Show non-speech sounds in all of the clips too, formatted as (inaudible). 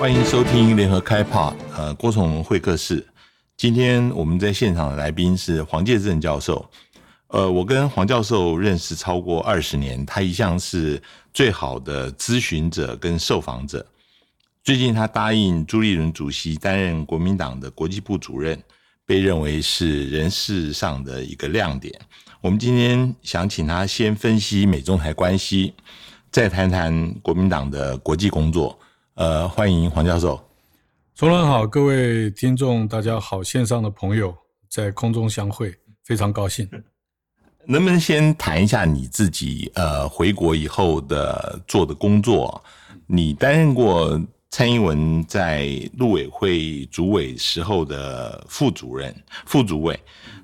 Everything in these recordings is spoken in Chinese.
欢迎收听联合开炮，呃，郭崇会客室。今天我们在现场的来宾是黄介正教授。呃，我跟黄教授认识超过二十年，他一向是最好的咨询者跟受访者。最近他答应朱立伦主席担任国民党的国际部主任，被认为是人事上的一个亮点。我们今天想请他先分析美中台关系，再谈谈国民党的国际工作。呃，欢迎黄教授。崇仁好，各位听众大家好，线上的朋友在空中相会，非常高兴。能不能先谈一下你自己呃回国以后的做的工作？你担任过蔡英文在陆委会主委时候的副主任、副主委。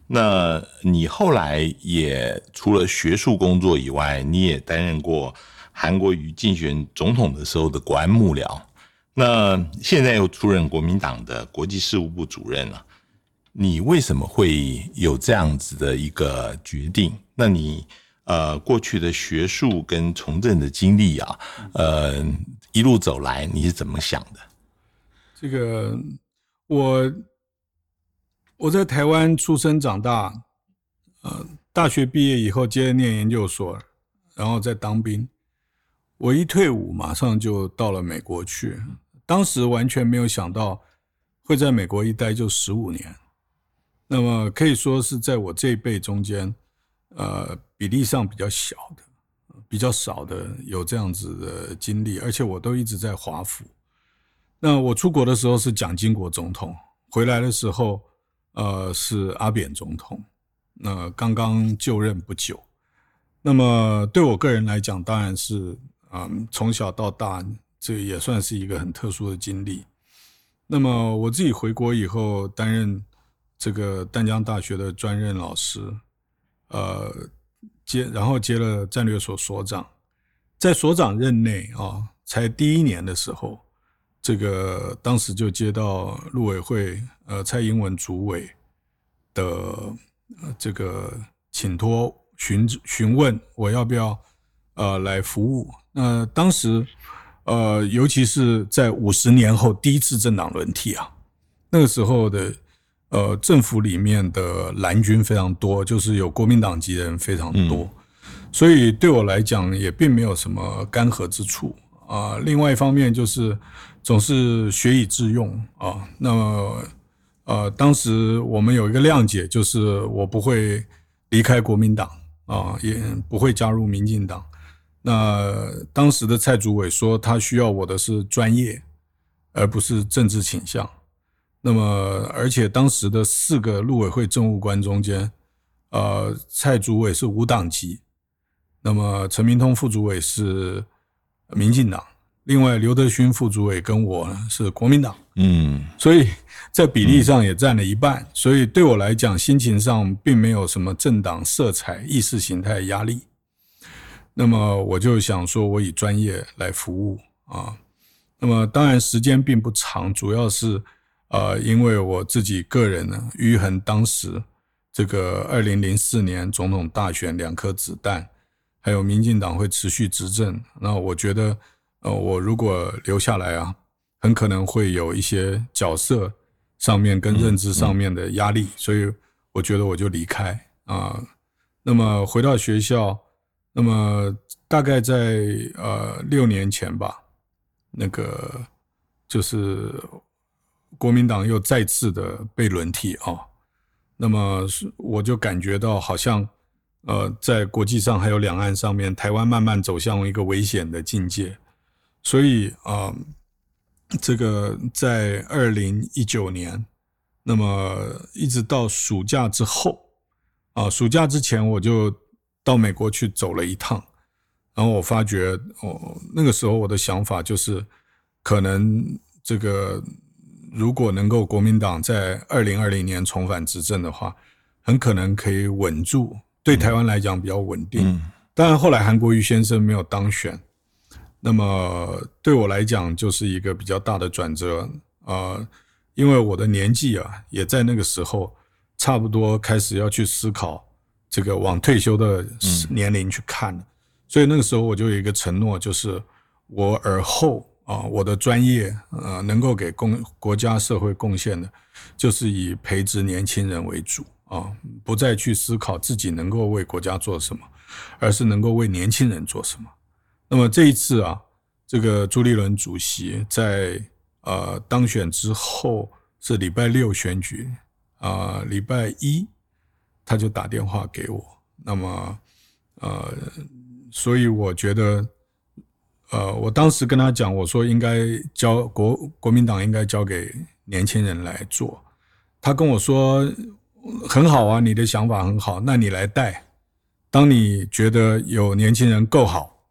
那你后来也除了学术工作以外，你也担任过韩国瑜竞选总统的时候的国安幕僚。那现在又出任国民党的国际事务部主任了。你为什么会有这样子的一个决定？那你呃过去的学术跟从政的经历啊，呃一路走来你是怎么想的？这个我。我在台湾出生长大，呃，大学毕业以后接着念研究所，然后再当兵。我一退伍，马上就到了美国去。当时完全没有想到会在美国一待就十五年，那么可以说是在我这一辈中间，呃，比例上比较小的、比较少的有这样子的经历，而且我都一直在华府。那我出国的时候是蒋经国总统，回来的时候。呃，是阿扁总统，那刚刚就任不久。那么对我个人来讲，当然是啊，从小到大，这也算是一个很特殊的经历。那么我自己回国以后，担任这个淡江大学的专任老师，呃，接然后接了战略所所长，在所长任内啊，才第一年的时候。这个当时就接到陆委会呃蔡英文主委的这个请托询询问我要不要呃来服务。那当时呃尤其是在五十年后第一次政党轮替啊，那个时候的呃政府里面的蓝军非常多，就是有国民党籍的人非常多，所以对我来讲也并没有什么干涸之处啊。另外一方面就是。总是学以致用啊。那么，呃，当时我们有一个谅解，就是我不会离开国民党啊，也不会加入民进党。那当时的蔡主委说，他需要我的是专业，而不是政治倾向。那么，而且当时的四个陆委会政务官中间，呃，蔡主委是无党籍，那么陈明通副主委是民进党。另外，刘德勋副主委跟我是国民党，嗯，所以在比例上也占了一半，所以对我来讲，心情上并没有什么政党色彩、意识形态压力。那么我就想说，我以专业来服务啊。那么当然时间并不长，主要是呃，因为我自己个人呢，于恒当时这个二零零四年总统大选两颗子弹，还有民进党会持续执政，那我觉得。呃，我如果留下来啊，很可能会有一些角色上面跟认知上面的压力，所以我觉得我就离开啊。那么回到学校，那么大概在呃六年前吧，那个就是国民党又再次的被轮替啊。那么我就感觉到好像呃在国际上还有两岸上面，台湾慢慢走向一个危险的境界。所以啊，这个在二零一九年，那么一直到暑假之后，啊，暑假之前我就到美国去走了一趟，然后我发觉，哦，那个时候我的想法就是，可能这个如果能够国民党在二零二零年重返执政的话，很可能可以稳住，对台湾来讲比较稳定。当然后来韩国瑜先生没有当选。那么对我来讲，就是一个比较大的转折啊，因为我的年纪啊，也在那个时候差不多开始要去思考这个往退休的年龄去看了，所以那个时候我就有一个承诺，就是我尔后啊，我的专业呃能够给公国家社会贡献的，就是以培植年轻人为主啊，不再去思考自己能够为国家做什么，而是能够为年轻人做什么。那么这一次啊，这个朱立伦主席在呃当选之后是礼拜六选举啊，礼拜一他就打电话给我，那么呃，所以我觉得。呃，我当时跟他讲，我说应该交国国民党应该交给年轻人来做。他跟我说很好啊，你的想法很好，那你来带。当你觉得有年轻人够好，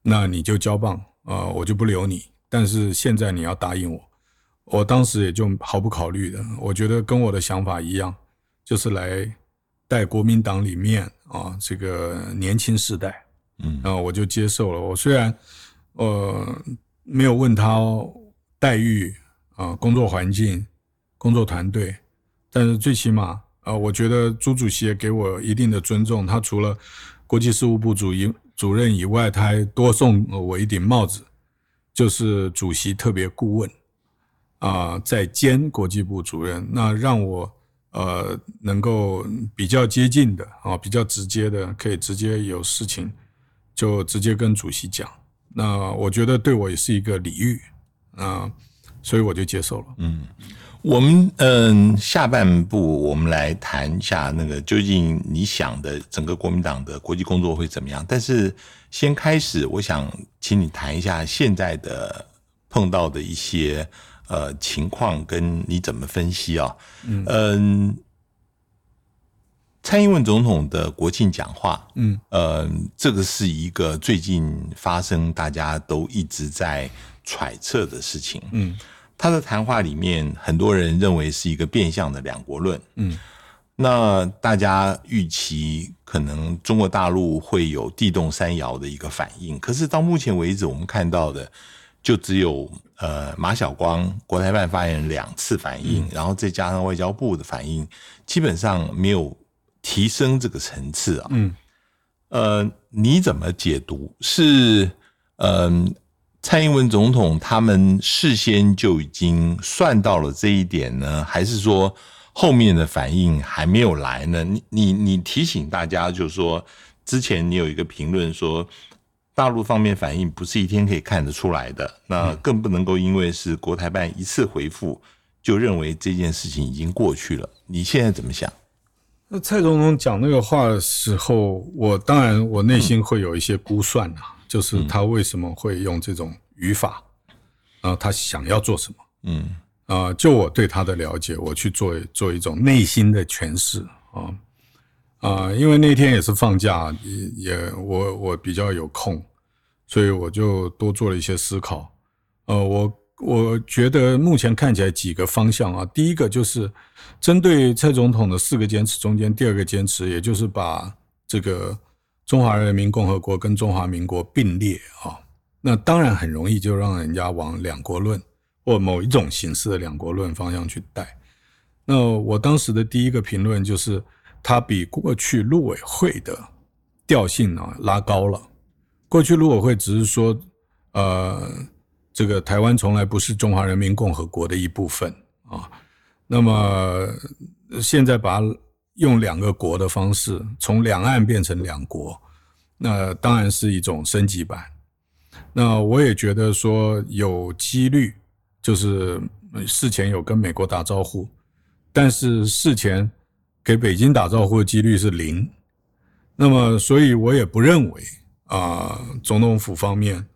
那你就交棒啊，我就不留你。但是现在你要答应我，我当时也就毫不考虑的，我觉得跟我的想法一样，就是来带国民党里面啊这个年轻世代。嗯，然后我就接受了。我虽然。呃，没有问他待遇啊，工作环境、工作团队，但是最起码啊，我觉得朱主席也给我一定的尊重。他除了国际事务部主一主任以外，他还多送我一顶帽子，就是主席特别顾问啊，在兼国际部主任，那让我呃能够比较接近的啊，比较直接的，可以直接有事情就直接跟主席讲。那我觉得对我也是一个礼遇啊，所以我就接受了。嗯，我们嗯下半部我们来谈一下那个究竟你想的整个国民党的国际工作会怎么样？但是先开始，我想请你谈一下现在的碰到的一些呃情况，跟你怎么分析啊？嗯。蔡英文总统的国庆讲话，嗯，呃，这个是一个最近发生，大家都一直在揣测的事情，嗯，他的谈话里面，很多人认为是一个变相的两国论，嗯，那大家预期可能中国大陆会有地动山摇的一个反应，可是到目前为止，我们看到的就只有呃马晓光国台办发言人两次反应，然后再加上外交部的反应，基本上没有。提升这个层次啊，嗯，呃，你怎么解读？是，嗯，蔡英文总统他们事先就已经算到了这一点呢，还是说后面的反应还没有来呢？你你你提醒大家，就是说，之前你有一个评论说，大陆方面反应不是一天可以看得出来的，那更不能够因为是国台办一次回复，就认为这件事情已经过去了。你现在怎么想？那蔡总统讲那个话的时候，我当然我内心会有一些估算啊，就是他为什么会用这种语法，啊，他想要做什么？嗯，啊，就我对他的了解，我去做做一种内心的诠释啊啊，因为那天也是放假，也也我我比较有空，所以我就多做了一些思考。呃，我我觉得目前看起来几个方向啊，第一个就是。针对蔡总统的四个坚持中间，第二个坚持，也就是把这个中华人民共和国跟中华民国并列啊，那当然很容易就让人家往两国论或某一种形式的两国论方向去带。那我当时的第一个评论就是，它比过去陆委会的调性呢拉高了。过去陆委会只是说，呃，这个台湾从来不是中华人民共和国的一部分啊。那么现在把用两个国的方式从两岸变成两国，那当然是一种升级版。那我也觉得说有几率，就是事前有跟美国打招呼，但是事前给北京打招呼的几率是零。那么，所以我也不认为啊，总统府方面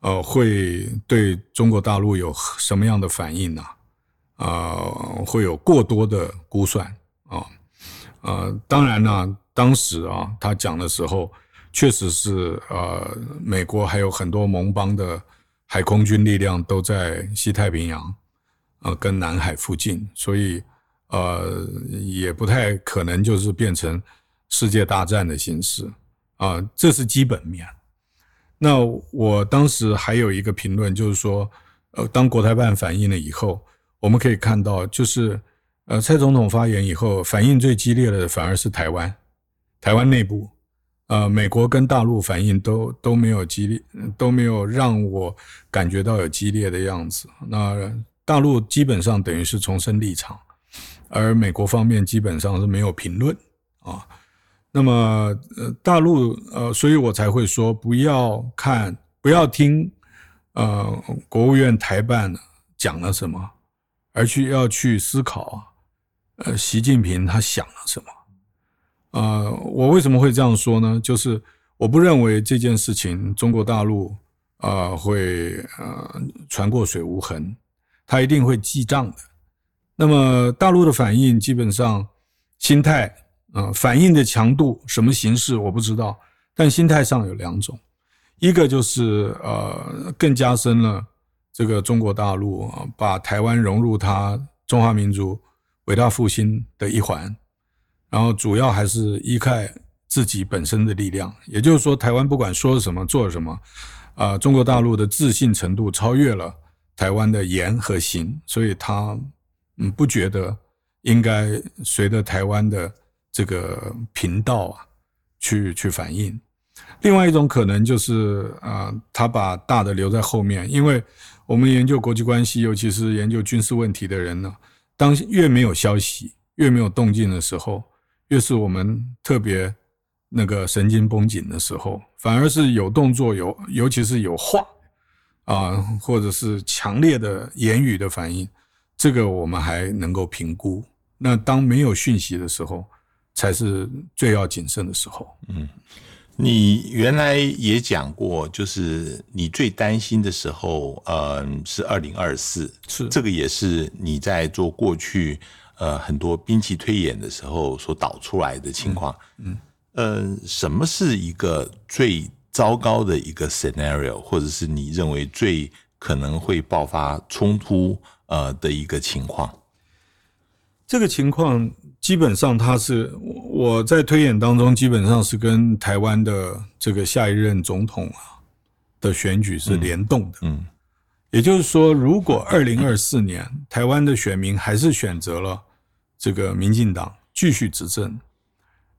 呃会对中国大陆有什么样的反应呢？啊，会有过多的估算啊，呃，当然呢，当时啊，他讲的时候，确实是呃，美国还有很多盟邦的海空军力量都在西太平洋，呃，跟南海附近，所以呃，也不太可能就是变成世界大战的形式啊，这是基本面。那我当时还有一个评论，就是说，呃，当国台办反映了以后。我们可以看到，就是呃，蔡总统发言以后，反应最激烈的反而是台湾，台湾内部，呃，美国跟大陆反应都都没有激烈，都没有让我感觉到有激烈的样子。那大陆基本上等于是重申立场，而美国方面基本上是没有评论啊。那么，呃，大陆呃，所以我才会说不要看，不要听，呃，国务院台办讲了什么，而去要去思考，呃，习近平他想了什么。呃，我为什么会这样说呢？就是我不认为这件事情中国大陆啊会呃船过水无痕，他一定会记账的。那么大陆的反应基本上心态啊反应的强度什么形式我不知道，但心态上有两种，一个就是呃更加深了这个中国大陆啊把台湾融入它中华民族伟大复兴的一环。然后主要还是依靠自己本身的力量，也就是说，台湾不管说什么做什么，啊，中国大陆的自信程度超越了台湾的言和行，所以他嗯不觉得应该随着台湾的这个频道啊去去反应。另外一种可能就是啊，他把大的留在后面，因为我们研究国际关系，尤其是研究军事问题的人呢，当越没有消息、越没有动静的时候。越是我们特别那个神经绷紧的时候，反而是有动作有，尤其是有话啊，或者是强烈的言语的反应，这个我们还能够评估。那当没有讯息的时候，才是最要谨慎的时候。嗯，你原来也讲过，就是你最担心的时候，嗯，是二零二四，是这个也是你在做过去。呃，很多兵器推演的时候所导出来的情况，嗯，呃，什么是一个最糟糕的一个 scenario，或者是你认为最可能会爆发冲突呃的一个情况？这个情况基本上，它是我在推演当中，基本上是跟台湾的这个下一任总统啊的选举是联动的，嗯，也就是说，如果二零二四年台湾的选民还是选择了。这个民进党继续执政，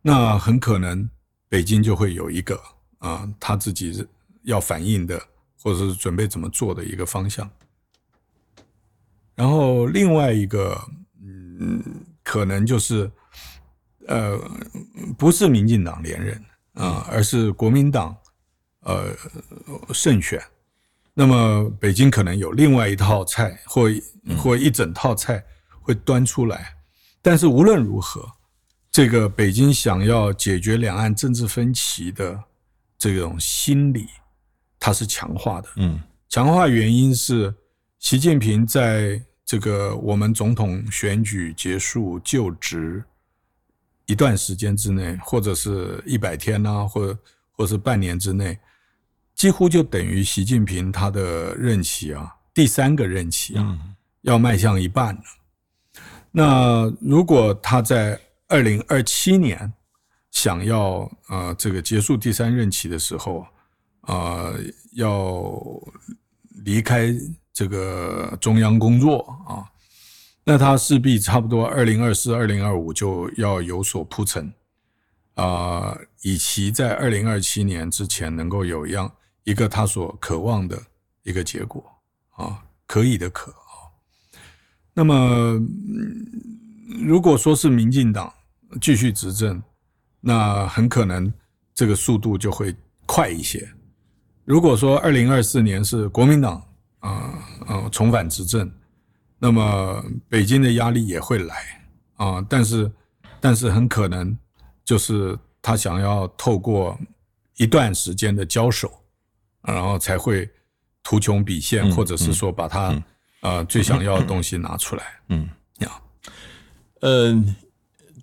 那很可能北京就会有一个啊，他自己要反映的，或者是准备怎么做的一个方向。然后另外一个，嗯，可能就是呃，不是民进党连任啊，而是国民党呃胜选。那么北京可能有另外一套菜，或或一整套菜会端出来。但是无论如何，这个北京想要解决两岸政治分歧的这种心理，它是强化的。嗯，强化原因是习近平在这个我们总统选举结束就职一段时间之内，或者是一百天呐，或者或是半年之内，几乎就等于习近平他的任期啊，第三个任期啊，要迈向一半了。那如果他在二零二七年想要呃这个结束第三任期的时候，呃要离开这个中央工作啊，那他势必差不多二零二四、二零二五就要有所铺陈啊，以其在二零二七年之前能够有样一个他所渴望的一个结果啊，可以的可啊。那么，如果说是民进党继续执政，那很可能这个速度就会快一些。如果说二零二四年是国民党啊啊重返执政，那么北京的压力也会来啊，但是但是很可能就是他想要透过一段时间的交手，然后才会图穷匕现，或者是说把他。啊，最想要的东西拿出来。嗯，呀，嗯，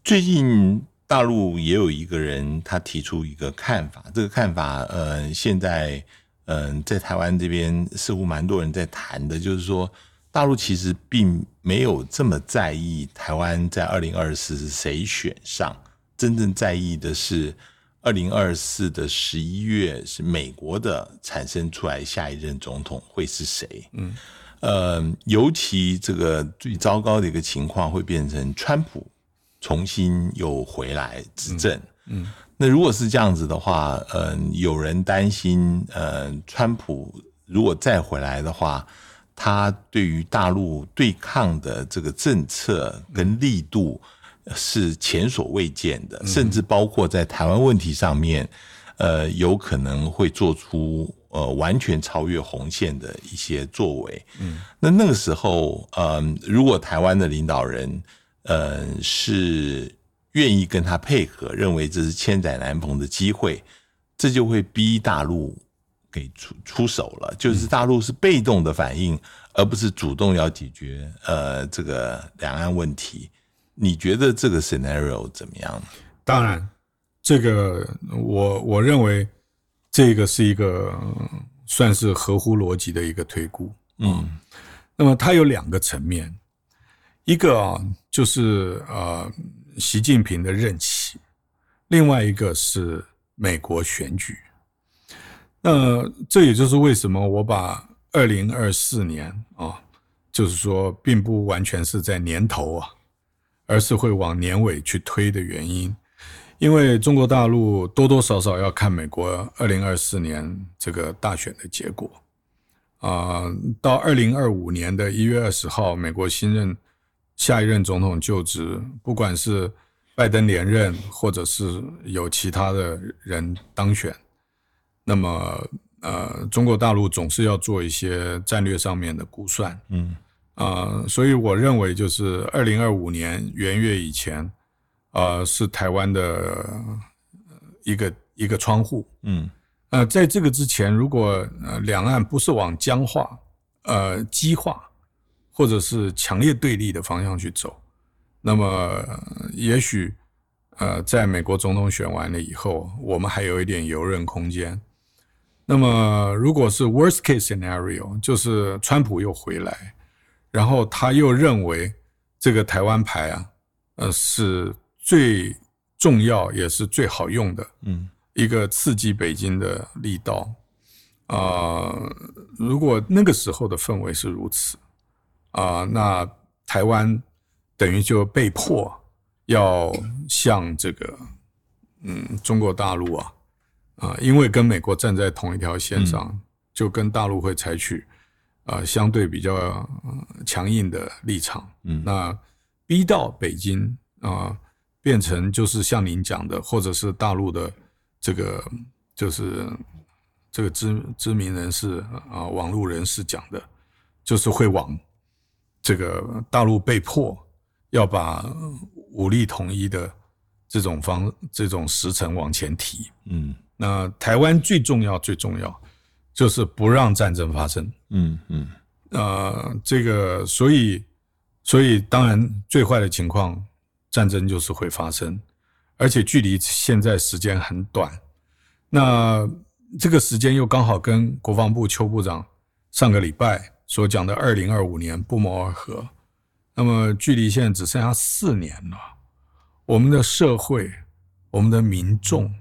最近大陆也有一个人，他提出一个看法。这个看法，呃，现在，嗯，在台湾这边似乎蛮多人在谈的，就是说，大陆其实并没有这么在意台湾在二零二四是谁选上，真正在意的是二零二四的十一月是美国的产生出来下一任总统会是谁？嗯。呃，尤其这个最糟糕的一个情况会变成川普重新又回来执政，嗯，那如果是这样子的话，嗯，有人担心，呃，川普如果再回来的话，他对于大陆对抗的这个政策跟力度是前所未见的，甚至包括在台湾问题上面，呃，有可能会做出呃完全超越红线的一些作为。嗯，那那个时候，嗯，如果台湾的领导人，嗯，是。愿意跟他配合，认为这是千载难逢的机会，这就会逼大陆给出出手了。就是大陆是被动的反应，而不是主动要解决呃这个两岸问题。你觉得这个 scenario 怎么样？当然，这个我我认为这个是一个算是合乎逻辑的一个推估。嗯，那么它有两个层面，一个啊就是呃。习近平的任期，另外一个是美国选举。那这也就是为什么我把二零二四年啊，就是说并不完全是在年头啊，而是会往年尾去推的原因。因为中国大陆多多少少要看美国二零二四年这个大选的结果啊，到二零二五年的一月二十号，美国新任。下一任总统就职，不管是拜登连任，或者是有其他的人当选，那么呃，中国大陆总是要做一些战略上面的估算，嗯。啊，所以我认为就是二零二五年元月以前，呃，是台湾的一个一个窗户，嗯。呃，在这个之前，如果呃两岸不是往僵化、呃激化。或者是强烈对立的方向去走，那么也许呃，在美国总统选完了以后，我们还有一点游刃空间。那么，如果是 worst case scenario，就是川普又回来，然后他又认为这个台湾牌啊，呃，是最重要也是最好用的，嗯，一个刺激北京的力道啊。如果那个时候的氛围是如此。啊，那台湾等于就被迫要向这个嗯中国大陆啊啊，因为跟美国站在同一条线上，就跟大陆会采取啊相对比较强硬的立场。嗯，那逼到北京啊，变成就是像您讲的，或者是大陆的这个就是这个知知名人士啊，网络人士讲的，就是会往。这个大陆被迫要把武力统一的这种方这种时程往前提，嗯，那台湾最重要最重要就是不让战争发生，嗯嗯，呃，这个所以所以当然最坏的情况战争就是会发生，而且距离现在时间很短，那这个时间又刚好跟国防部邱部长上个礼拜。所讲的二零二五年不谋而合，那么距离现在只剩下四年了。我们的社会，我们的民众，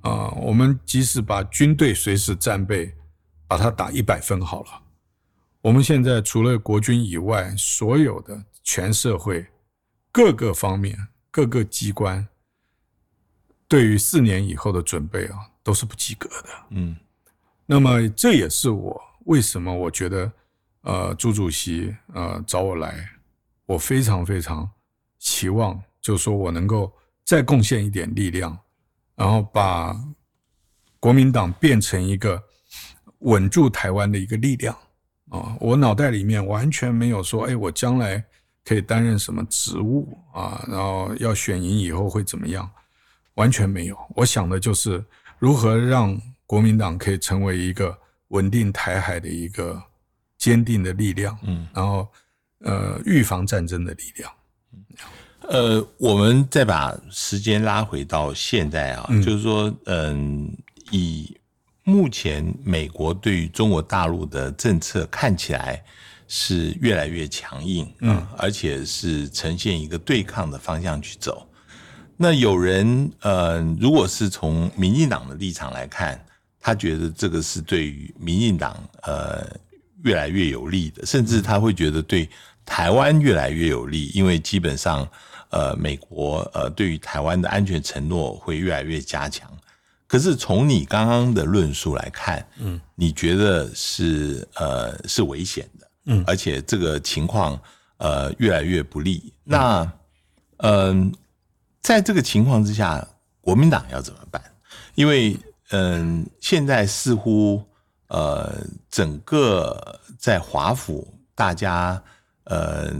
啊，我们即使把军队随时战备，把它打一百分好了。我们现在除了国军以外，所有的全社会各个方面、各个机关，对于四年以后的准备啊，都是不及格的。嗯，那么这也是我为什么我觉得。呃，朱主席呃找我来，我非常非常期望，就是说我能够再贡献一点力量，然后把国民党变成一个稳住台湾的一个力量啊！我脑袋里面完全没有说，哎，我将来可以担任什么职务啊？然后要选赢以后会怎么样？完全没有。我想的就是如何让国民党可以成为一个稳定台海的一个。坚定的力量，嗯，然后，呃，预防战争的力量，呃，我们再把时间拉回到现在啊，就是说，嗯，以目前美国对于中国大陆的政策看起来是越来越强硬，嗯，而且是呈现一个对抗的方向去走。那有人，呃，如果是从民进党的立场来看，他觉得这个是对于民进党，呃。越来越有利的，甚至他会觉得对台湾越来越有利，因为基本上，呃，美国呃对于台湾的安全承诺会越来越加强。可是从你刚刚的论述来看，嗯，你觉得是呃是危险的，嗯，而且这个情况呃越来越不利。那嗯，在这个情况之下，国民党要怎么办？因为嗯，现在似乎呃整个在华府，大家呃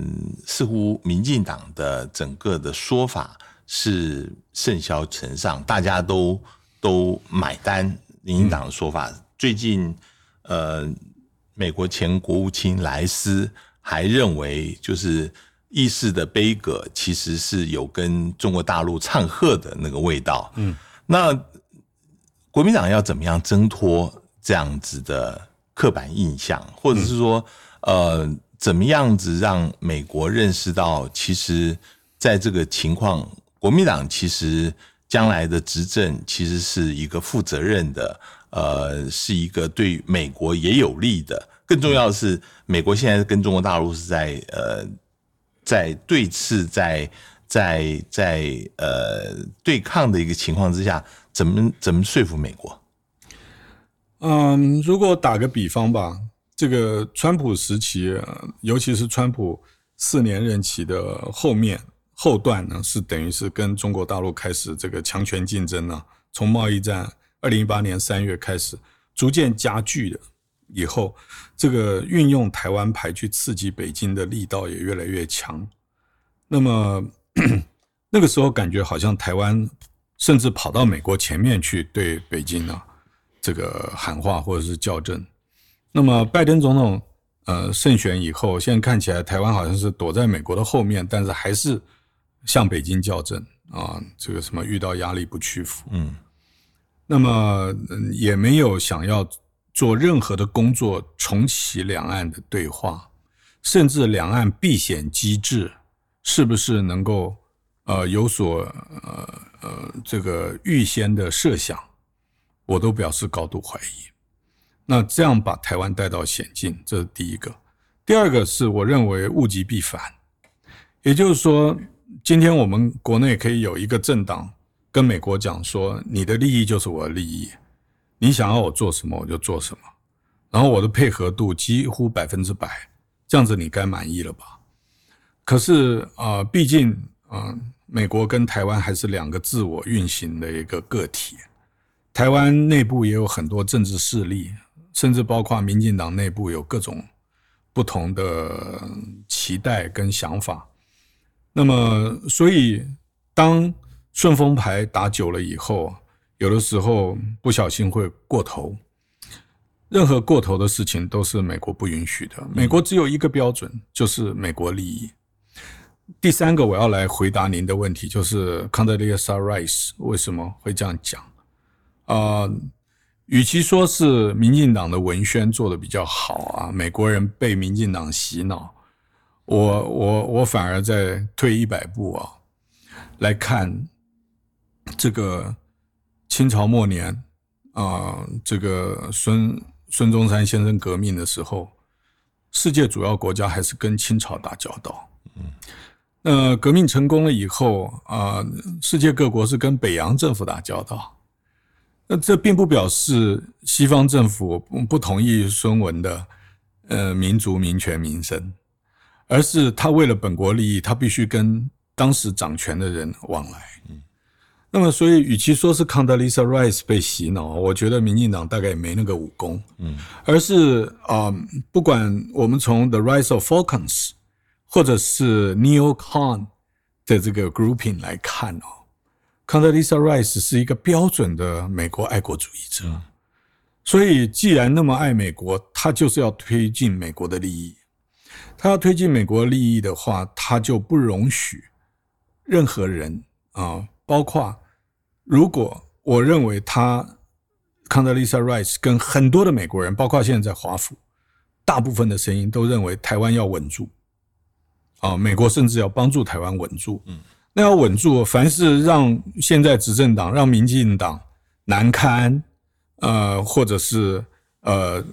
似乎民进党的整个的说法是甚嚣尘上，大家都。都买单，民进党的说法。最近，呃，美国前国务卿莱斯还认为，就是议事的悲歌其实是有跟中国大陆唱和的那个味道。嗯，那国民党要怎么样挣脱这样子的刻板印象，或者是说，呃，怎么样子让美国认识到，其实在这个情况，国民党其实。将来的执政其实是一个负责任的，呃，是一个对美国也有利的。更重要的是，美国现在跟中国大陆是在呃，在对峙，在在在呃对抗的一个情况之下，怎么怎么说服美国？嗯，如果打个比方吧，这个川普时期，尤其是川普四年任期的后面。后段呢是等于是跟中国大陆开始这个强权竞争呢，从贸易战二零一八年三月开始逐渐加剧的，以后这个运用台湾牌去刺激北京的力道也越来越强。那么 (clears throat) 那个时候感觉好像台湾甚至跑到美国前面去对北京呢这个喊话或者是校正。那么拜登总统呃胜选以后，现在看起来台湾好像是躲在美国的后面，但是还是。向北京校正啊，这个什么遇到压力不屈服，嗯，那么也没有想要做任何的工作重启两岸的对话，甚至两岸避险机制是不是能够呃有所呃呃这个预先的设想，我都表示高度怀疑。那这样把台湾带到险境，这是第一个。第二个是我认为物极必反，也就是说。今天我们国内可以有一个政党跟美国讲说，你的利益就是我的利益，你想要我做什么我就做什么，然后我的配合度几乎百分之百，这样子你该满意了吧？可是啊，毕竟啊，美国跟台湾还是两个自我运行的一个个体，台湾内部也有很多政治势力，甚至包括民进党内部有各种不同的期待跟想法。那么，所以当顺风牌打久了以后，有的时候不小心会过头。任何过头的事情都是美国不允许的。美国只有一个标准，就是美国利益。第三个，我要来回答您的问题，就是 Condoleezza Rice 为什么会这样讲？啊，与其说是民进党的文宣做的比较好啊，美国人被民进党洗脑。我我我反而在退一百步啊，来看这个清朝末年啊，这个孙孙中山先生革命的时候，世界主要国家还是跟清朝打交道。嗯，那革命成功了以后啊，世界各国是跟北洋政府打交道。那这并不表示西方政府不同意孙文的呃民族民权民生。而是他为了本国利益，他必须跟当时掌权的人往来。嗯，那么所以，与其说是康德丽莎·瑞斯被洗脑，我觉得民进党大概也没那个武功。嗯，而是啊，不管我们从 The Rise of Falcons 或者是 Neo Con 的这个 grouping 来看哦，康德丽莎·瑞斯是一个标准的美国爱国主义者。所以，既然那么爱美国，他就是要推进美国的利益。他要推进美国利益的话，他就不容许任何人啊，包括如果我认为他康德丽莎·瑞斯跟很多的美国人，包括现在在华府，大部分的声音都认为台湾要稳住啊，美国甚至要帮助台湾稳住。嗯，那要稳住，凡是让现在执政党、让民进党难堪，呃，或者是呃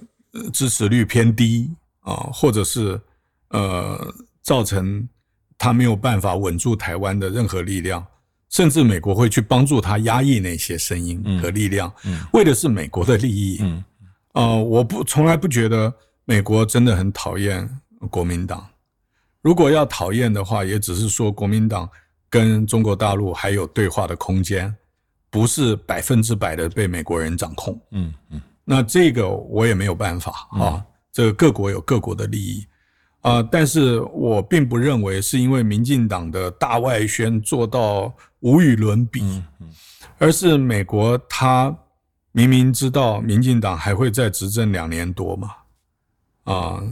支持率偏低啊，或者是呃造成他没有办法稳住台湾的任何力量，甚至美国会去帮助他压抑那些声音和力量，为的是美国的利益。嗯，呃，我不从来不觉得美国真的很讨厌国民党。如果要讨厌的话，也只是说国民党跟中国大陆还有对话的空间，不是百分之百的被美国人掌控。嗯嗯。那这个我也没有办法啊，这个各国有各国的利益啊，但是我并不认为是因为民进党的大外宣做到无与伦比，而是美国他明明知道民进党还会再执政两年多嘛，啊，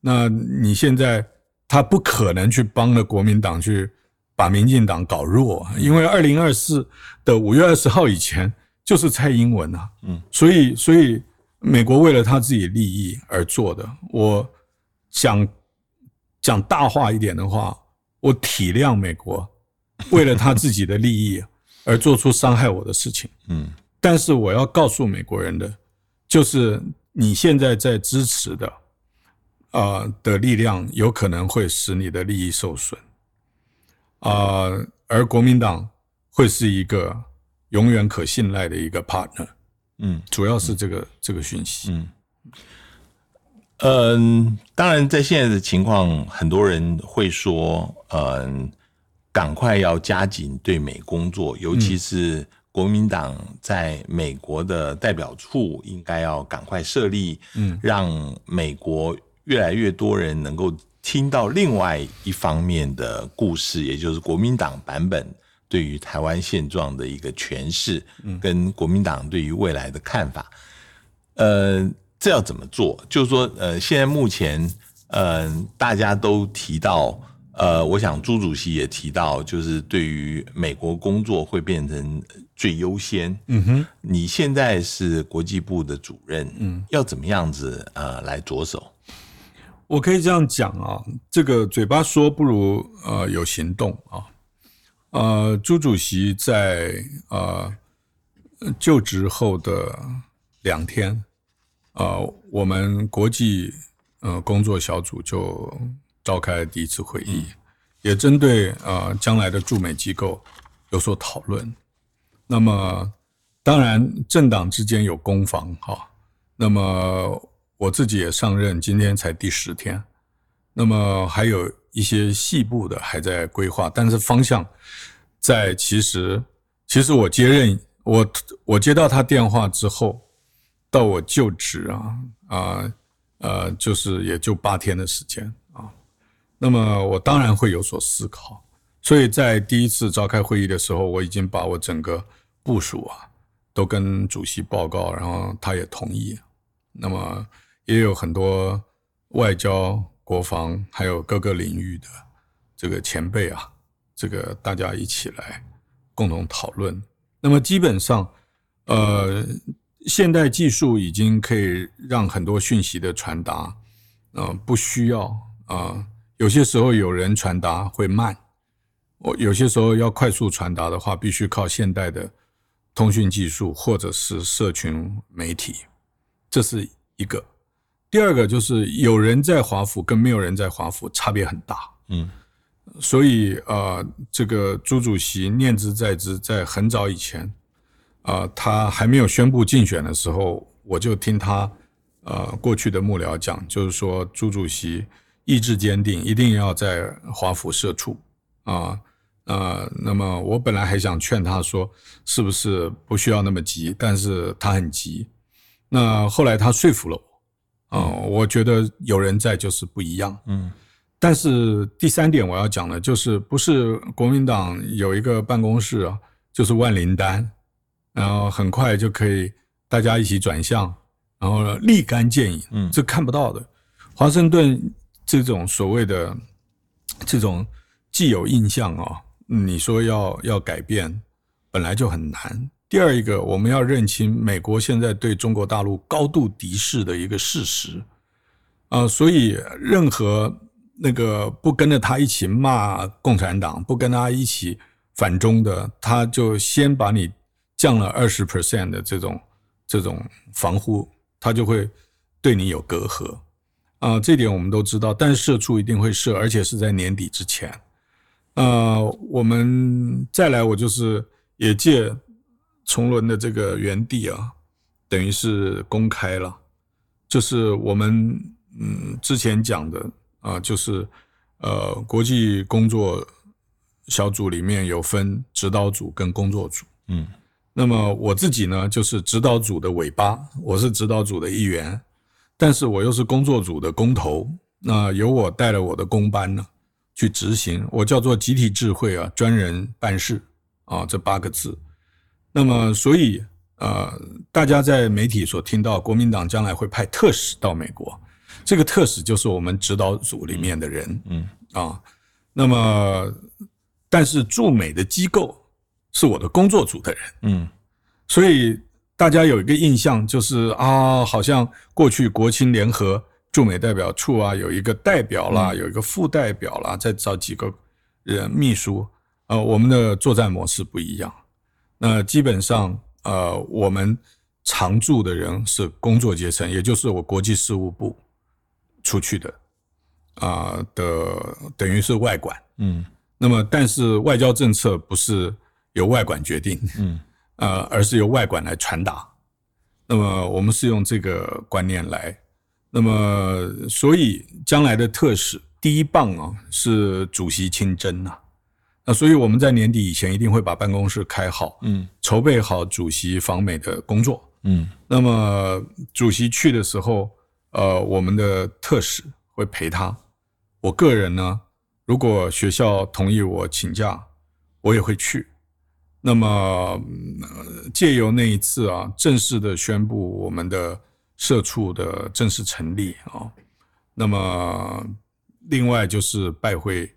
那你现在他不可能去帮了国民党去把民进党搞弱，因为二零二四的五月二十号以前。就是蔡英文啊，嗯，所以所以美国为了他自己利益而做的，我想讲大话一点的话，我体谅美国为了他自己的利益而做出伤害我的事情，嗯，但是我要告诉美国人的，就是你现在在支持的，啊的力量有可能会使你的利益受损，啊，而国民党会是一个。永远可信赖的一个 partner，嗯，主要是这个这个讯息，嗯，嗯，当然，在现在的情况，很多人会说，嗯，赶快要加紧对美工作，尤其是国民党在美国的代表处，应该要赶快设立，嗯，让美国越来越多人能够听到另外一方面的故事，也就是国民党版本。对于台湾现状的一个诠释，跟国民党对于未来的看法，呃，这要怎么做？就是说，呃，现在目前，呃，大家都提到，呃，我想朱主席也提到，就是对于美国工作会变成最优先。嗯哼，你现在是国际部的主任，嗯，要怎么样子呃来着手？我可以这样讲啊，这个嘴巴说不如呃有行动啊。呃，朱主席在呃就职后的两天，呃，我们国际呃工作小组就召开第一次会议，也针对呃将来的驻美机构有所讨论。那么，当然政党之间有攻防哈。那么我自己也上任，今天才第十天。那么还有。一些细部的还在规划，但是方向在。其实，其实我接任，我我接到他电话之后，到我就职啊啊呃，就是也就八天的时间啊。那么我当然会有所思考，所以在第一次召开会议的时候，我已经把我整个部署啊都跟主席报告，然后他也同意。那么也有很多外交。国防还有各个领域的这个前辈啊，这个大家一起来共同讨论。那么基本上，呃，现代技术已经可以让很多讯息的传达，呃，不需要啊。有些时候有人传达会慢，我有些时候要快速传达的话，必须靠现代的通讯技术或者是社群媒体，这是一个。第二个就是有人在华府跟没有人在华府差别很大，嗯，所以呃，这个朱主席念之在之，在很早以前，啊，他还没有宣布竞选的时候，我就听他呃过去的幕僚讲，就是说朱主席意志坚定，一定要在华府设处啊呃，那么我本来还想劝他说，是不是不需要那么急，但是他很急，那后来他说服了我。哦，我觉得有人在就是不一样。嗯，但是第三点我要讲的，就是不是国民党有一个办公室啊，就是万灵丹，然后很快就可以大家一起转向，然后立竿见影。嗯，这看不到的。华盛顿这种所谓的这种既有印象啊，你说要要改变，本来就很难。第二一个，我们要认清美国现在对中国大陆高度敌视的一个事实，啊，所以任何那个不跟着他一起骂共产党、不跟他一起反中的，他就先把你降了二十 percent 的这种这种防护，他就会对你有隔阂啊，这点我们都知道。但是社畜一定会设，而且是在年底之前。呃，我们再来，我就是也借重伦的这个原地啊，等于是公开了，就是我们嗯之前讲的啊，就是呃国际工作小组里面有分指导组跟工作组，嗯，那么我自己呢就是指导组的尾巴，我是指导组的一员，但是我又是工作组的工头，那由我带了我的工班呢。去执行，我叫做集体智慧啊，专人办事啊，这八个字。那么，所以呃，大家在媒体所听到，国民党将来会派特使到美国，这个特使就是我们指导组里面的人，嗯啊。那么，但是驻美的机构是我的工作组的人，嗯，所以大家有一个印象就是啊，好像过去国青联合。驻美代表处啊，有一个代表啦，有一个副代表啦，再找几个人秘书。呃，我们的作战模式不一样。那基本上，呃，我们常驻的人是工作阶层，也就是我国际事务部出去的啊的，等于是外管。嗯。那么，但是外交政策不是由外管决定，嗯，(laughs) 呃，而是由外管来传达。那么，我们是用这个观念来。那么，所以将来的特使第一棒啊是主席亲征呐，那所以我们在年底以前一定会把办公室开好，嗯，筹备好主席访美的工作，嗯，那么主席去的时候，呃，我们的特使会陪他，我个人呢，如果学校同意我请假，我也会去，那么借由那一次啊，正式的宣布我们的。社畜的正式成立啊，那么另外就是拜会，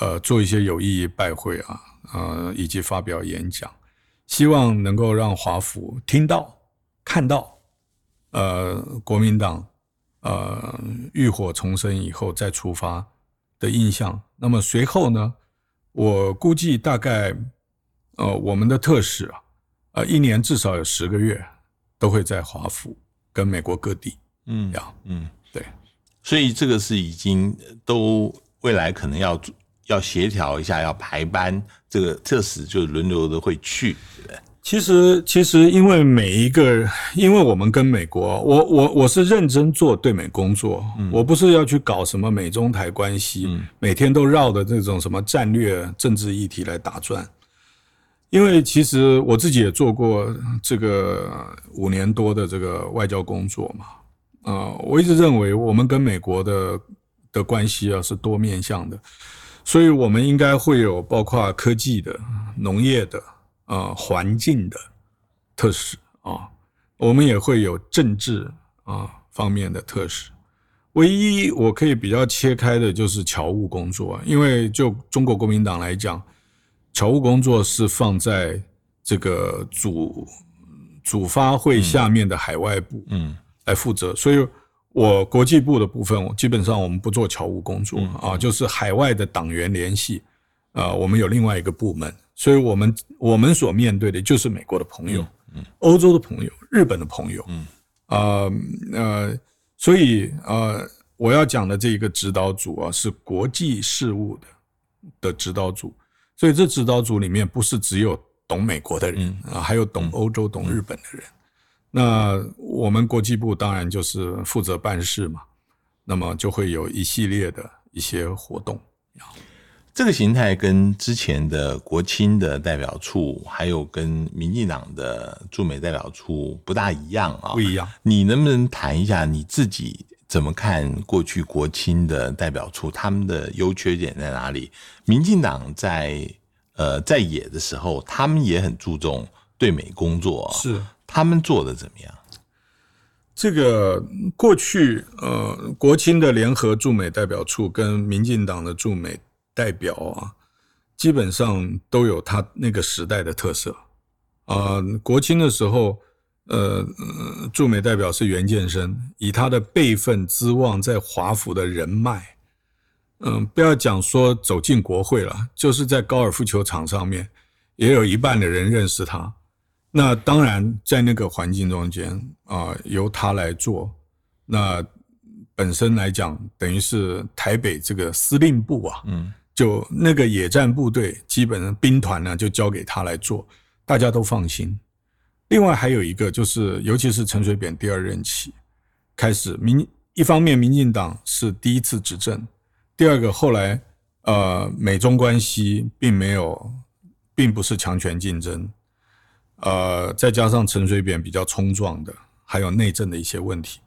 呃，做一些有意义拜会啊，呃，以及发表演讲，希望能够让华府听到、看到，呃，国民党呃浴火重生以后再出发的印象。那么随后呢，我估计大概，呃，我们的特使啊，呃，一年至少有十个月都会在华府。跟美国各地，嗯，要，嗯，对，所以这个是已经都未来可能要要协调一下，要排班，这个特使就轮流的会去，对不对？其实，其实因为每一个，因为我们跟美国，我我我是认真做对美工作，我不是要去搞什么美中台关系，每天都绕的这种什么战略政治议题来打转。因为其实我自己也做过这个五年多的这个外交工作嘛，啊，我一直认为我们跟美国的的关系啊是多面向的，所以我们应该会有包括科技的、农业的、啊环境的特使啊，我们也会有政治啊方面的特使。唯一我可以比较切开的就是侨务工作，因为就中国国民党来讲。侨务工作是放在这个主主发会下面的海外部，嗯，来负责。所以，我国际部的部分，基本上我们不做侨务工作啊，就是海外的党员联系，啊，我们有另外一个部门。所以我们我们所面对的就是美国的朋友，嗯，欧洲的朋友，日本的朋友，嗯，啊呃，所以呃，我要讲的这一个指导组啊，是国际事务的的指导组。所以这指导组里面不是只有懂美国的人啊，还有懂欧洲、懂日本的人。那我们国际部当然就是负责办事嘛，那么就会有一系列的一些活动。这个形态跟之前的国青的代表处，还有跟民进党的驻美代表处不大一样啊，不一样。你能不能谈一下你自己？怎么看过去国青的代表处，他们的优缺点在哪里？民进党在呃在野的时候，他们也很注重对美工作，是他们做的怎么样？这个过去呃国青的联合驻美代表处跟民进党的驻美代表啊，基本上都有他那个时代的特色啊。国青的时候。呃，驻美代表是袁建生，以他的辈分、资望，在华府的人脉，嗯，不要讲说走进国会了，就是在高尔夫球场上面，也有一半的人认识他。那当然，在那个环境中间啊，由他来做那本身来讲，等于是台北这个司令部啊，嗯就那个野战部队，基本上兵团呢就交给他来做，大家都放心。另外还有一个就是，尤其是陈水扁第二任期开始，民一方面民进党是第一次执政，第二个后来呃美中关系并没有，并不是强权竞争，呃再加上陈水扁比较冲撞的，还有内政的一些问题，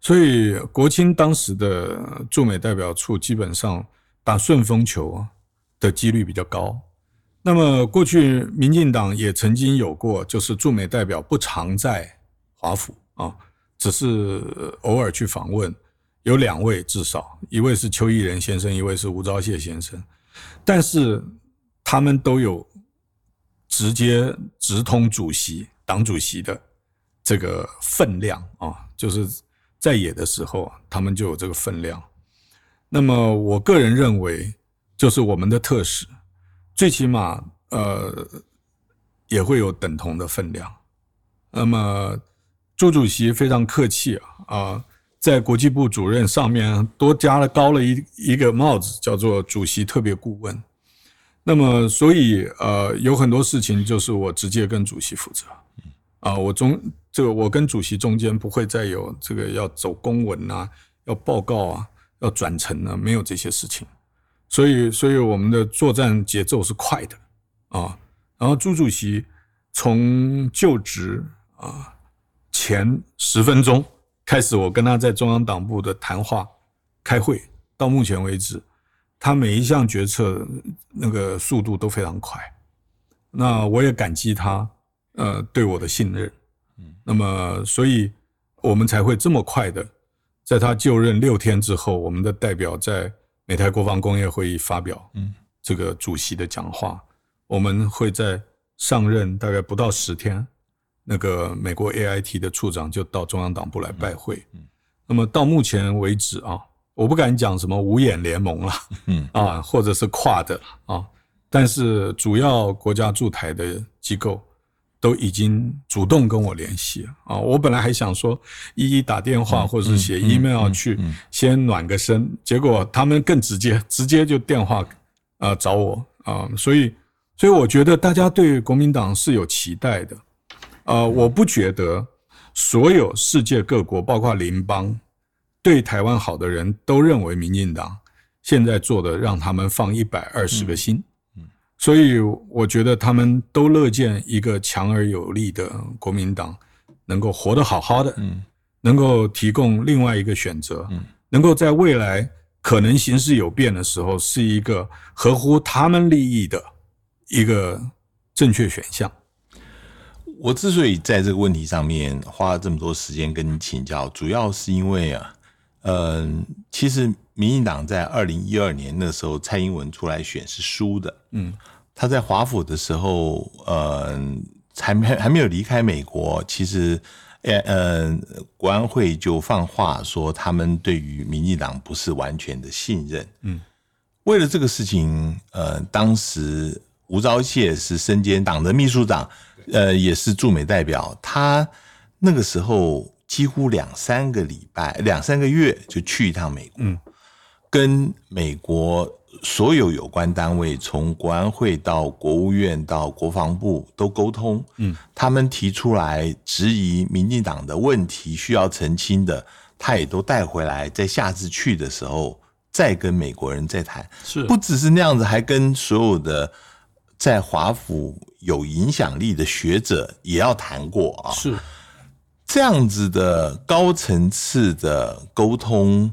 所以国青当时的驻美代表处基本上打顺风球的几率比较高。那么过去民进党也曾经有过，就是驻美代表不常在华府啊，只是偶尔去访问，有两位至少，一位是邱毅仁先生，一位是吴钊燮先生，但是他们都有直接直通主席、党主席的这个分量啊，就是在野的时候，他们就有这个分量。那么我个人认为，就是我们的特使。最起码，呃，也会有等同的分量。那么，朱主席非常客气啊，啊，在国际部主任上面多加了高了一一个帽子，叫做主席特别顾问。那么，所以呃，有很多事情就是我直接跟主席负责。啊，我中这个我跟主席中间不会再有这个要走公文啊，要报告啊，要转呈啊，没有这些事情。所以，所以我们的作战节奏是快的啊。然后，朱主席从就职啊前十分钟开始，我跟他在中央党部的谈话、开会，到目前为止，他每一项决策那个速度都非常快。那我也感激他，呃，对我的信任。嗯，那么，所以我们才会这么快的，在他就任六天之后，我们的代表在。美台国防工业会议发表，嗯，这个主席的讲话，我们会在上任大概不到十天，那个美国 AIT 的处长就到中央党部来拜会，嗯，那么到目前为止啊，我不敢讲什么五眼联盟了，嗯 (laughs) 啊，或者是跨的啊，但是主要国家驻台的机构。都已经主动跟我联系啊！我本来还想说一一打电话或者是写 email 去先暖个身，结果他们更直接，直接就电话啊找我啊！所以，所以我觉得大家对国民党是有期待的。呃，我不觉得所有世界各国，包括邻邦，对台湾好的人都认为民进党现在做的让他们放一百二十个心。所以我觉得他们都乐见一个强而有力的国民党能够活得好好的，嗯，能够提供另外一个选择，嗯，能够在未来可能形势有变的时候，是一个合乎他们利益的一个正确选项。我之所以在这个问题上面花了这么多时间跟你请教，主要是因为啊，嗯，其实民进党在二零一二年那时候，蔡英文出来选是输的，嗯。他在华府的时候，呃，还没还没有离开美国，其实，呃呃，国安会就放话说，他们对于民进党不是完全的信任。嗯，为了这个事情，呃，当时吴钊燮是身兼党的秘书长，呃，也是驻美代表，他那个时候几乎两三个礼拜、两三个月就去一趟美国，跟美国。所有有关单位，从国安会到国务院到国防部都沟通，嗯，他们提出来质疑民进党的问题需要澄清的，他也都带回来，在下次去的时候再跟美国人再谈，是。不只是那样子，还跟所有的在华府有影响力的学者也要谈过啊，是这样子的高层次的沟通。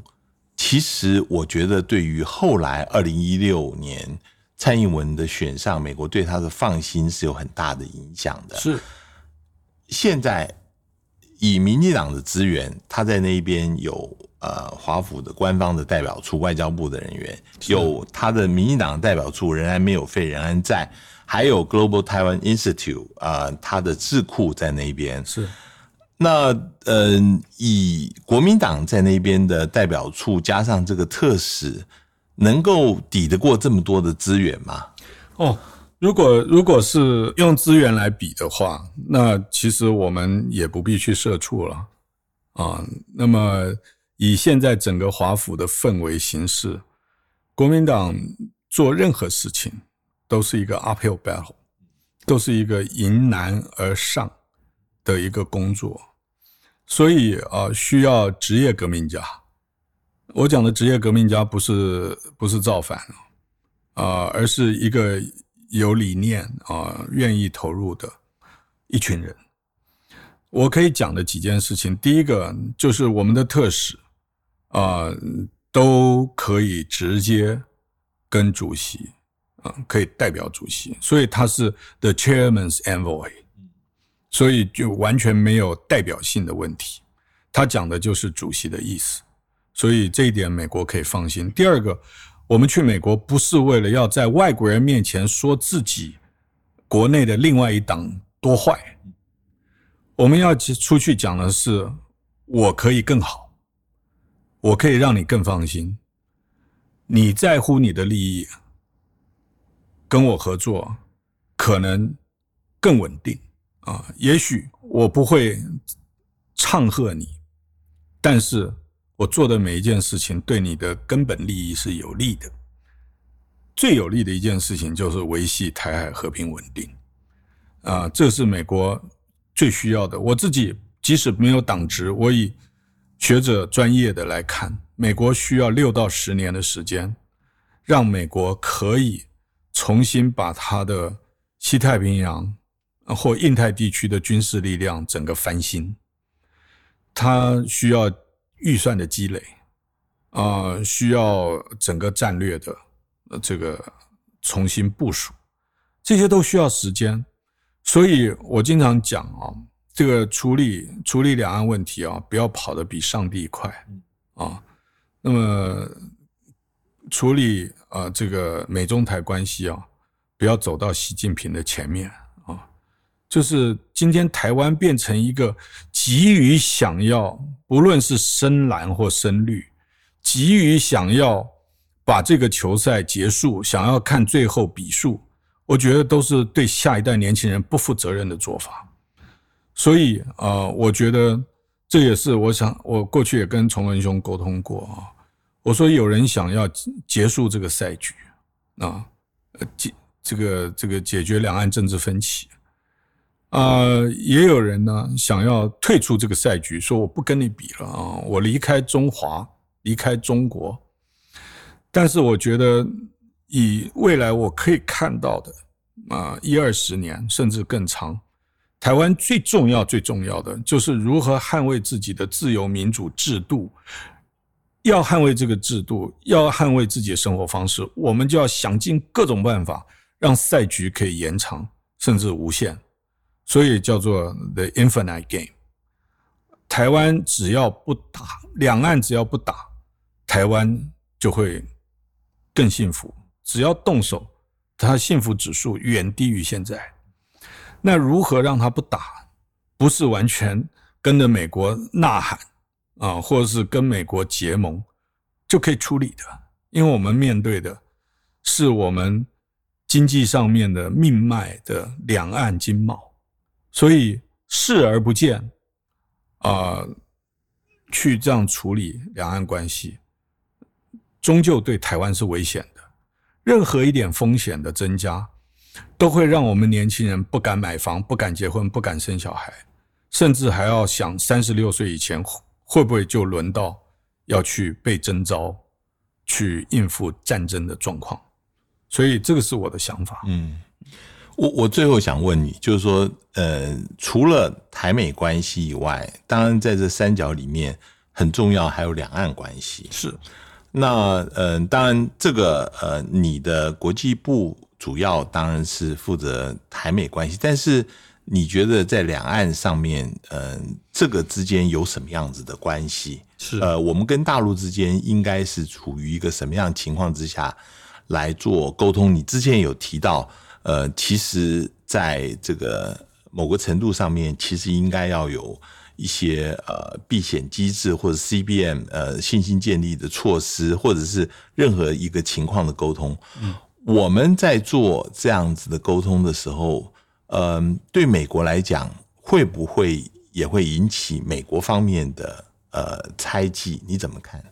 其实我觉得，对于后来二零一六年蔡英文的选上，美国对他的放心是有很大的影响的。是现在以民进党的资源，他在那边有呃华府的官方的代表处、外交部的人员，有他的民进党代表处仍然没有废，仍然在，还有 Global Taiwan Institute 啊，他的智库在那边是。那嗯，以国民党在那边的代表处加上这个特使，能够抵得过这么多的资源吗？哦，如果如果是用资源来比的话，那其实我们也不必去设处了啊。那么以现在整个华府的氛围形势，国民党做任何事情都是一个 uphill battle，都是一个迎难而上的一个工作，所以啊，需要职业革命家。我讲的职业革命家不是不是造反啊，而是一个有理念啊、愿意投入的一群人。我可以讲的几件事情，第一个就是我们的特使啊，都可以直接跟主席啊，可以代表主席，所以他是 the chairman's envoy，所以就完全没有代表性的问题。他讲的就是主席的意思。所以这一点美国可以放心。第二个，我们去美国不是为了要在外国人面前说自己国内的另外一党多坏，我们要出去讲的是我可以更好，我可以让你更放心，你在乎你的利益，跟我合作可能更稳定啊。也许我不会唱和你，但是。我做的每一件事情对你的根本利益是有利的，最有利的一件事情就是维系台海和平稳定，啊，这是美国最需要的。我自己即使没有党职，我以学者专业的来看，美国需要六到十年的时间，让美国可以重新把它的西太平洋或印太地区的军事力量整个翻新，它需要。预算的积累，啊，需要整个战略的这个重新部署，这些都需要时间。所以我经常讲啊，这个处理处理两岸问题啊，不要跑得比上帝快啊。那么处理啊这个美中台关系啊，不要走到习近平的前面啊。就是今天台湾变成一个急于想要。不论是深蓝或深绿，急于想要把这个球赛结束，想要看最后比数，我觉得都是对下一代年轻人不负责任的做法。所以啊，我觉得这也是我想，我过去也跟崇文兄沟通过啊。我说有人想要结束这个赛局啊，解这个这个解决两岸政治分歧。啊，也有人呢想要退出这个赛局，说我不跟你比了啊，我离开中华，离开中国。但是我觉得，以未来我可以看到的啊，一二十年甚至更长，台湾最重要、最重要的就是如何捍卫自己的自由民主制度。要捍卫这个制度，要捍卫自己的生活方式，我们就要想尽各种办法，让赛局可以延长，甚至无限。所以叫做 the infinite game。台湾只要不打，两岸只要不打，台湾就会更幸福。只要动手，它幸福指数远低于现在。那如何让他不打？不是完全跟着美国呐喊啊，或者是跟美国结盟就可以处理的？因为我们面对的是我们经济上面的命脉的两岸经贸。所以视而不见，啊，去这样处理两岸关系，终究对台湾是危险的。任何一点风险的增加，都会让我们年轻人不敢买房、不敢结婚、不敢生小孩，甚至还要想三十六岁以前会不会就轮到要去被征召，去应付战争的状况。所以这个是我的想法。嗯。我我最后想问你，就是说，呃，除了台美关系以外，当然在这三角里面很重要还有两岸关系。是，那呃，当然这个呃，你的国际部主要当然是负责台美关系，但是你觉得在两岸上面，嗯，这个之间有什么样子的关系？是，呃，我们跟大陆之间应该是处于一个什么样情况之下来做沟通？你之前有提到。呃，其实在这个某个程度上面，其实应该要有一些呃避险机制或者 CBM 呃信心建立的措施，或者是任何一个情况的沟通。嗯，我们在做这样子的沟通的时候，嗯，对美国来讲，会不会也会引起美国方面的呃猜忌，你怎么看？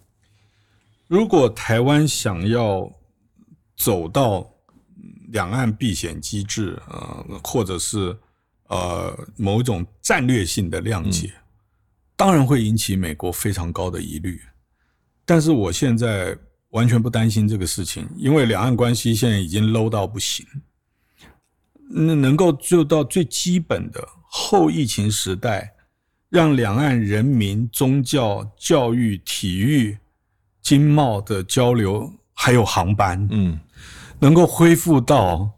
如果台湾想要走到两岸避险机制，呃，或者是呃某一种战略性的谅解，当然会引起美国非常高的疑虑。但是我现在完全不担心这个事情，因为两岸关系现在已经 low 到不行。那能够做到最基本的后疫情时代，让两岸人民宗教、教育、体育、经贸的交流，还有航班，嗯，能够恢复到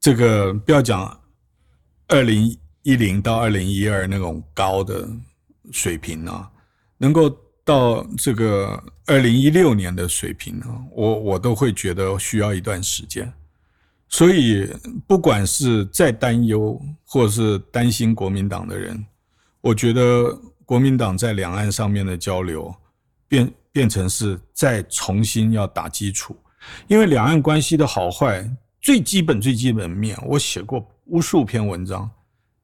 这个不要讲二零一零到二零一二那种高的水平啊，能够到这个二零一六年的水平啊，我我都会觉得需要一段时间。所以，不管是再担忧或是担心国民党的人，我觉得国民党在两岸上面的交流变变成是再重新要打基础，因为两岸关系的好坏最基本最基本面，我写过无数篇文章，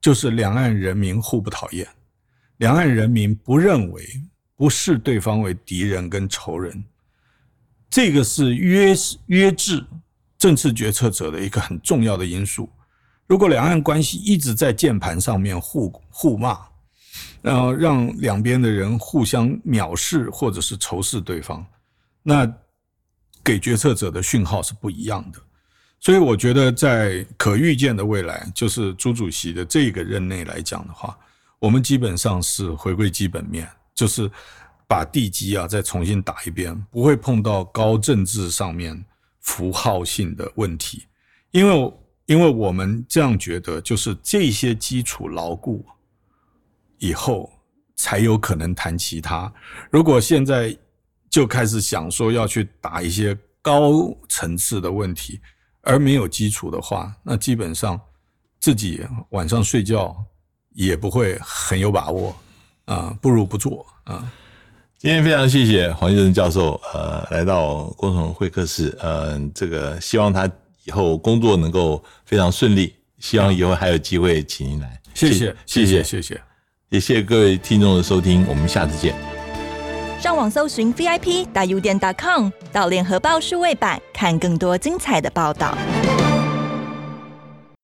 就是两岸人民互不讨厌，两岸人民不认为不视对方为敌人跟仇人，这个是约约制。政治决策者的一个很重要的因素。如果两岸关系一直在键盘上面互互骂，然后让两边的人互相藐视或者是仇视对方，那给决策者的讯号是不一样的。所以，我觉得在可预见的未来，就是朱主席的这个任内来讲的话，我们基本上是回归基本面，就是把地基啊再重新打一遍，不会碰到高政治上面。符号性的问题，因为因为我们这样觉得，就是这些基础牢固以后，才有可能谈其他。如果现在就开始想说要去打一些高层次的问题，而没有基础的话，那基本上自己晚上睡觉也不会很有把握啊，不如不做啊。今天非常谢谢黄先生教授，呃，来到工程会客室，呃，这个希望他以后工作能够非常顺利，希望以后还有机会请您来。谢谢，谢谢，谢谢，也谢谢各位听众的收听，我们下次见。上网搜寻 VIP 大 U 店 .com 到联合报数位版看更多精彩的报道。